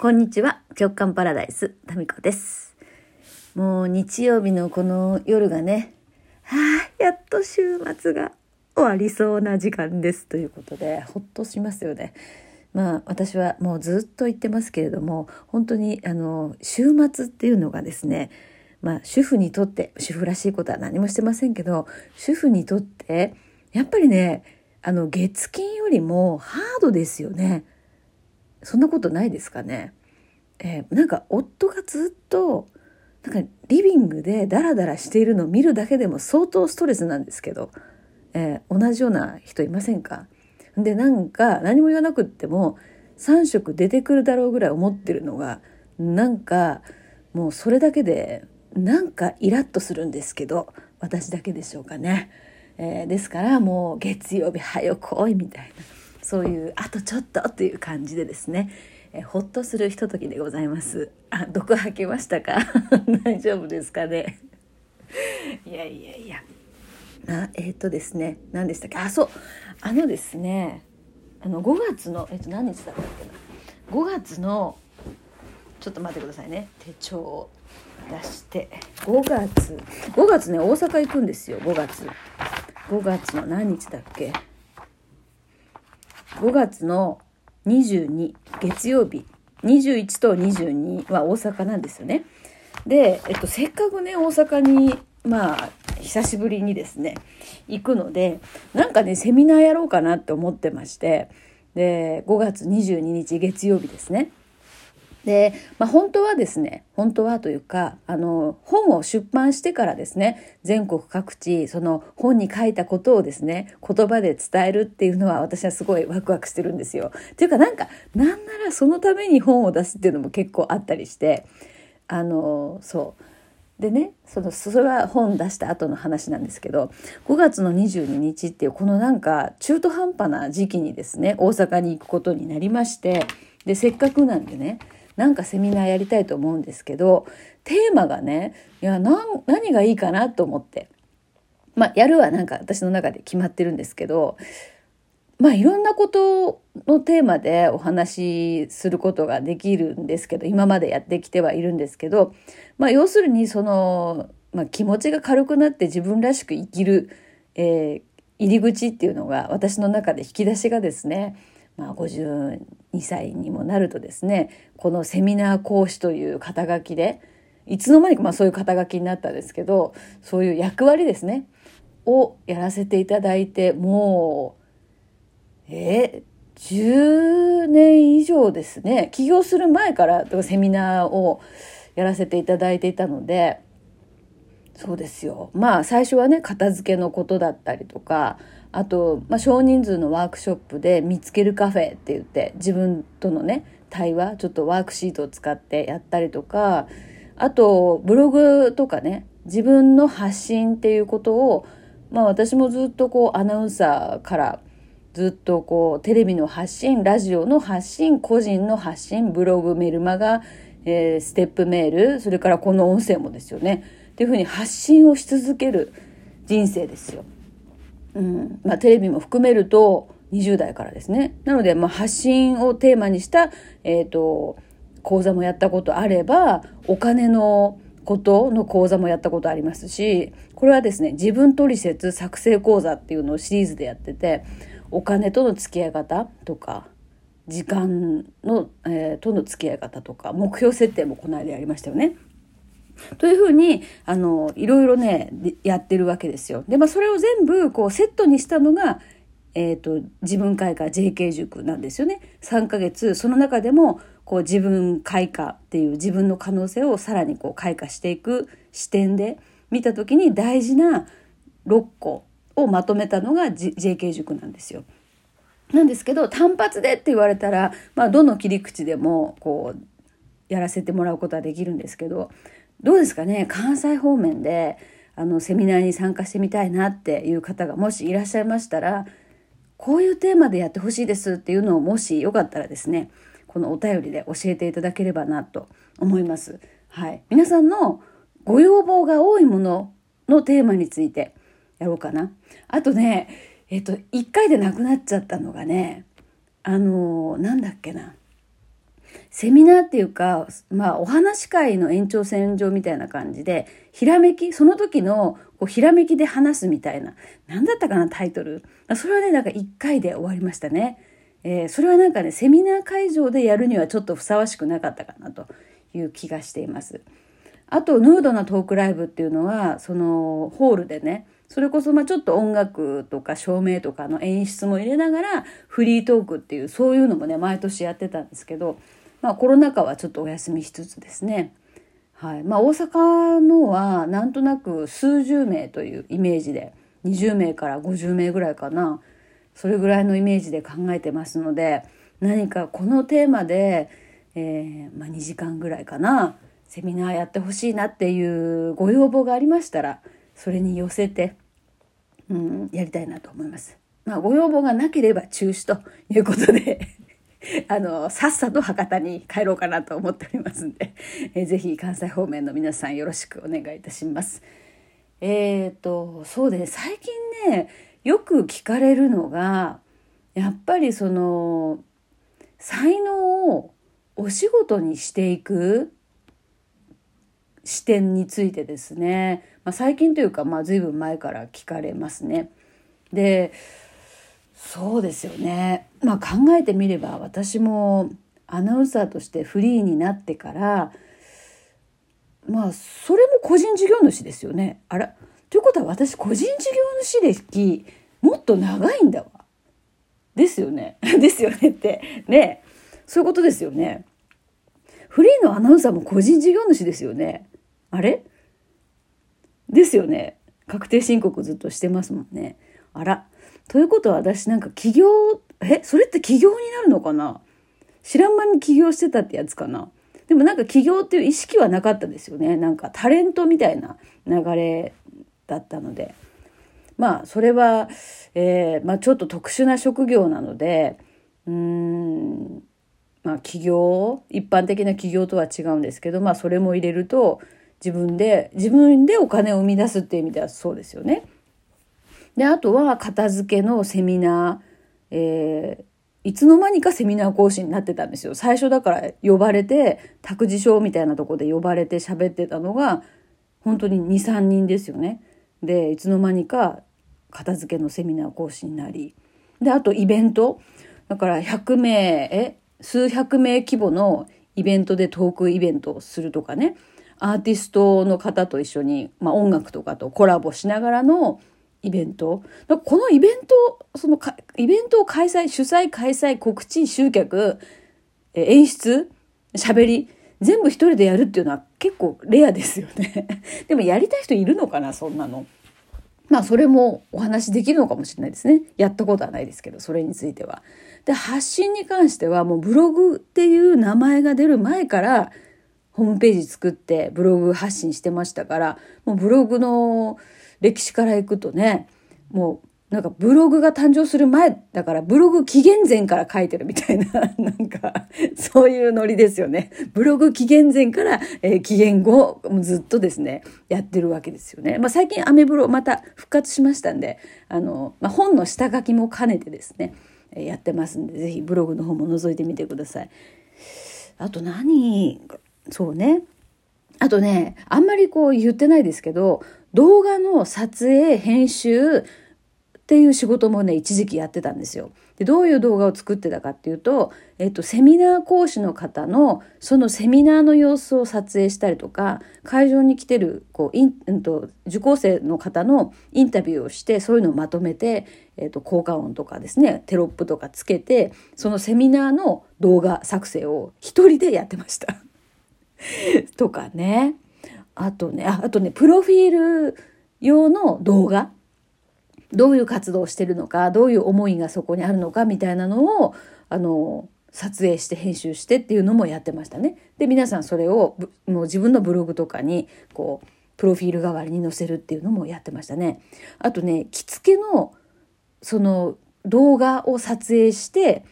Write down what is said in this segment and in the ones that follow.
こんにちは。直感パラダイスタミコです。もう日曜日のこの夜がねはあやっと週末が終わりそうな時間です。ということでほっとしますよね。まあ私はもうずっと言ってますけれども本当にあの週末っていうのがですねまあ主婦にとって主婦らしいことは何もしてませんけど主婦にとってやっぱりねあの月金よりもハードですよね。そんなことないですかね？えー、なんか夫がずっとなんかリビングでダラダラしているのを見るだけでも相当ストレスなんですけど、えー、同じような人いませんか？でなんか何も言わなくっても3食出てくるだろうぐらい思ってるのがなんかもうそれだけでなんかイラッとするんですけど私だけでしょうかね。えー、ですからもう月曜日早く来いみたいなそういうあとちょっとという感じでですね、えほっとするひとときでございます。あ毒吐きましたか？大丈夫ですかね？いやいやいや。あえっ、ー、とですね。何でしたっけ？あそう。あのですね。あの5月のえっ、ー、と何日だったっけな？5月のちょっと待ってくださいね。手帳を出して。5月。5月ね大阪行くんですよ。5月。5月の何日だっけ？5月の22月曜日21と22は大阪なんですよね。で、えっと、せっかくね大阪にまあ久しぶりにですね行くのでなんかねセミナーやろうかなって思ってましてで5月22日月曜日ですねで、まあ、本当はですね本当はというかあの本を出版してからですね全国各地その本に書いたことをですね言葉で伝えるっていうのは私はすごいワクワクしてるんですよ。っていうかなんかなんならそのために本を出すっていうのも結構あったりしてあのそうでねそのそれは本出した後の話なんですけど5月の22日っていうこのなんか中途半端な時期にですね大阪に行くことになりましてでせっかくなんでねなんかセミナーやりたいと思うんですけどテーマがねいや何がいいかなと思って。まあやるはなんか私の中で決まってるんですけどまあいろんなことのテーマでお話しすることができるんですけど今までやってきてはいるんですけどまあ要するにその、まあ、気持ちが軽くなって自分らしく生きる、えー、入り口っていうのが私の中で引き出しがですねまあ、52歳にもなるとですねこのセミナー講師という肩書きでいつの間にかまあそういう肩書きになったんですけどそういう役割ですねをやらせていただいてもうえ10年以上ですね起業する前からセミナーをやらせていただいていたのでそうですよ。まあ最初はね片付けのことだったりとかあと、まあ、少人数のワークショップで見つけるカフェって言って自分とのね対話ちょっとワークシートを使ってやったりとかあとブログとかね自分の発信っていうことをまあ私もずっとこうアナウンサーからずっとこうテレビの発信ラジオの発信個人の発信ブログメルマガ、えー、ステップメールそれからこの音声もですよねっていうふうに発信をし続ける人生ですよ。うんまあ、テレビも含めると20代からですね。なので、まあ、発信をテーマにした、えっ、ー、と、講座もやったことあれば、お金のことの講座もやったことありますし、これはですね、自分取説作成講座っていうのをシリーズでやってて、お金との付き合い方とか、時間の、えー、との付き合い方とか、目標設定もこの間やりましたよね。というふうに、あの、いろいろね、やってるわけですよ。で、まあ、それを全部、こう、セットにしたのが、えっ、ー、と、自分開花 JK 塾なんですよね。3ヶ月、その中でも、こう、自分開花っていう自分の可能性をさらにこう、開花していく視点で見た時に大事な6個をまとめたのが、J、JK 塾なんですよ。なんですけど、単発でって言われたら、まあ、どの切り口でも、こう、やらせてもらうことはできるんですけど、どうですかね？関西方面であのセミナーに参加してみたいなっていう方がもしいらっしゃいましたらこういうテーマでやってほしいですっていうのをもしよかったらですねこのお便りで教えていただければなと思います。はい、皆さんのご要望が多いもののテーマについてやろうかな。あとね、えっと、一回でなくなっちゃったのがね、あの、なんだっけな。セミナーっていうか、まあ、お話会の延長線上みたいな感じで、ひらめき、その時のこうひらめきで話すみたいな、なんだったかな、タイトル。それはね、なんか1回で終わりましたね。えー、それはなんかね、セミナー会場でやるにはちょっとふさわしくなかったかなという気がしています。あと、ヌードなトークライブっていうのは、その、ホールでね、それこそまあちょっと音楽とか照明とかの演出も入れながらフリートークっていうそういうのもね毎年やってたんですけどまあ、コロナ禍はちょっとお休みしつつですね、はい。まあ、大阪のはなんとなく数十名というイメージで20名から50名ぐらいかな。それぐらいのイメージで考えてますので何かこのテーマで、えー、まあ、2時間ぐらいかな。セミナーやってほしいなっていうご要望がありましたらそれに寄せて、うん、やりたいなと思います。まあ、ご要望がなければ中止ということで。あの、さっさと博多に帰ろうかなと思っておりますんで、えー、ぜひ関西方面の皆さんよろしくお願いいたします。えっ、ー、と、そうでね、最近ね、よく聞かれるのが、やっぱりその、才能をお仕事にしていく視点についてですね、まあ、最近というか、まあ、随分前から聞かれますね。で、そうですよね。まあ考えてみれば私もアナウンサーとしてフリーになってからまあそれも個人事業主ですよね。あらということは私個人事業主歴もっと長いんだわ。ですよね。ですよねってねそういうことですよね。フリーのアナウンサーも個人事業主ですよね。あれ？ですよね。確定申告ずっとしてますもんね。あら。ということは私なんか起業、え、それって起業になるのかな？知らん間に起業してたってやつかな？でもなんか起業っていう意識はなかったですよね。なんかタレントみたいな流れだったので。まあそれは、えー、まあちょっと特殊な職業なので、うーん、まあ起業、一般的な起業とは違うんですけど、まあそれも入れると自分で、自分でお金を生み出すっていう意味ではそうですよね。で、あとは片付けのセミナー、えー、いつの間にかセミナー講師になってたんですよ。最初だから呼ばれて、託児所みたいなとこで呼ばれて喋ってたのが、本当に2、3人ですよね。で、いつの間にか片付けのセミナー講師になり。で、あとイベント。だから100名、え、数百名規模のイベントでトークイベントをするとかね。アーティストの方と一緒に、まあ、音楽とかとコラボしながらのイベント？このイベント、そのか、イベントを開催、主催、開催、告知、集客、演出、喋り、全部一人でやるっていうのは結構レアですよね。でもやりたい人いるのかな、そんなの。まあそれもお話できるのかもしれないですね。やったことはないですけど、それについては。で、発信に関してはもうブログっていう名前が出る前からホームページ作ってブログ発信してましたから、もうブログの歴史からいくとね、もうなんかブログが誕生する前だからブログ紀元前から書いてるみたいな、なんかそういうノリですよね。ブログ紀元前から、えー、紀元後ずっとですね、やってるわけですよね。まあ最近アメブロまた復活しましたんで、あの、まあ、本の下書きも兼ねてですね、え、やってますんで、ぜひブログの方も覗いてみてください。あと何そうね。あとね、あんまりこう言ってないですけど、動画の撮影、編集っていう仕事もね、一時期やってたんですよ。でどういう動画を作ってたかっていうと、えっと、セミナー講師の方のそのセミナーの様子を撮影したりとか会場に来てるこうイン、うんと、受講生の方のインタビューをしてそういうのをまとめて、えっと、効果音とかですねテロップとかつけてそのセミナーの動画作成を一人でやってました。とかね。あとね、あとね、プロフィール用の動画？どういう活動をしてるのか、どういう思いがそこにあるのかみたいなのを、あの、撮影して編集してっていうのもやってましたね。で、皆さんそれをもう自分のブログとかに、こう、プロフィール代わりに載せるっていうのもやってましたね。あとね、着付けの、その動画を撮影して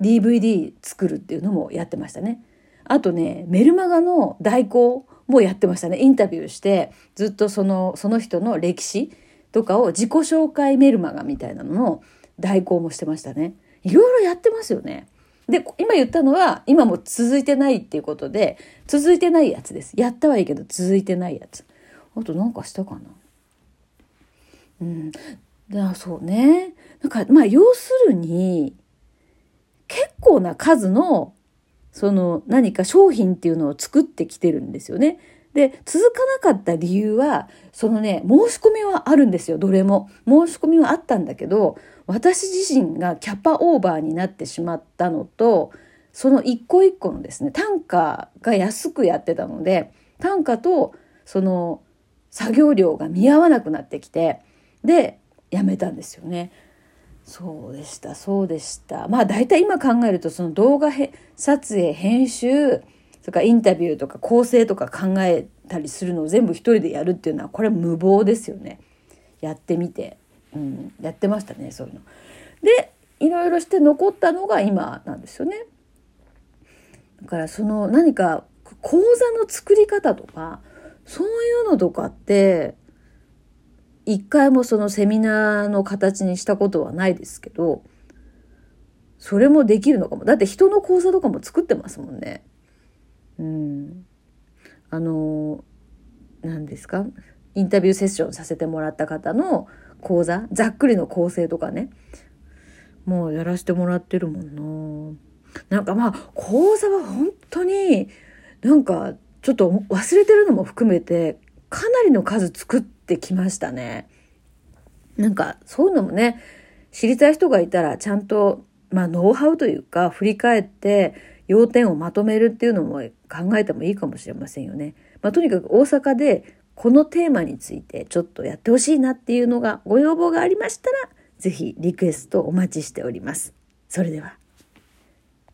DVD 作るっていうのもやってましたね。あとね、メルマガの代行もやってましたね。インタビューして、ずっとその、その人の歴史とかを自己紹介メルマガみたいなのの代行もしてましたね。いろいろやってますよね。で、今言ったのは、今も続いてないっていうことで、続いてないやつです。やったはいいけど、続いてないやつ。あとなんかしたかなうん。だそうね。なんか、まあ、要するに、結構な数の、その何か商品っていうのを作ってきてるんですよね。で、続かなかった理由は、そのね、申し込みはあるんですよ、どれも。申し込みはあったんだけど、私自身がキャパオーバーになってしまったのと、その一個一個のですね、単価が安くやってたので、単価とその作業量が見合わなくなってきて、で、やめたんですよね。そうでした、そうでした。まあ大体今考えると、その動画撮影、編集、それからインタビューとか構成とか考えたりするのを全部一人でやるっていうのはこれ無謀ですよね。やってみて、うん、やってましたねそういうの。でいろいろして残ったのが今なんですよね。だからその何か講座の作り方とかそういうのとかって一回もそのセミナーの形にしたことはないですけどそれもできるのかも。だって人の講座とかも作ってますもんね。うん、あの何ですか？インタビューセッションさせてもらった方の講座？ざっくりの構成とかね。もうやらせてもらってるもんな。なんかまあ講座は本当になんかちょっと忘れてるのも含めてかなりの数作ってきましたね。なんかそういうのもね知りたい人がいたらちゃんとまあノウハウというか振り返って要点をまとめるっていうのも考えてもいいかもしれませんよね。まあ、とにかく大阪でこのテーマについてちょっとやってほしいなっていうのがご要望がありましたら、ぜひリクエストお待ちしております。それでは。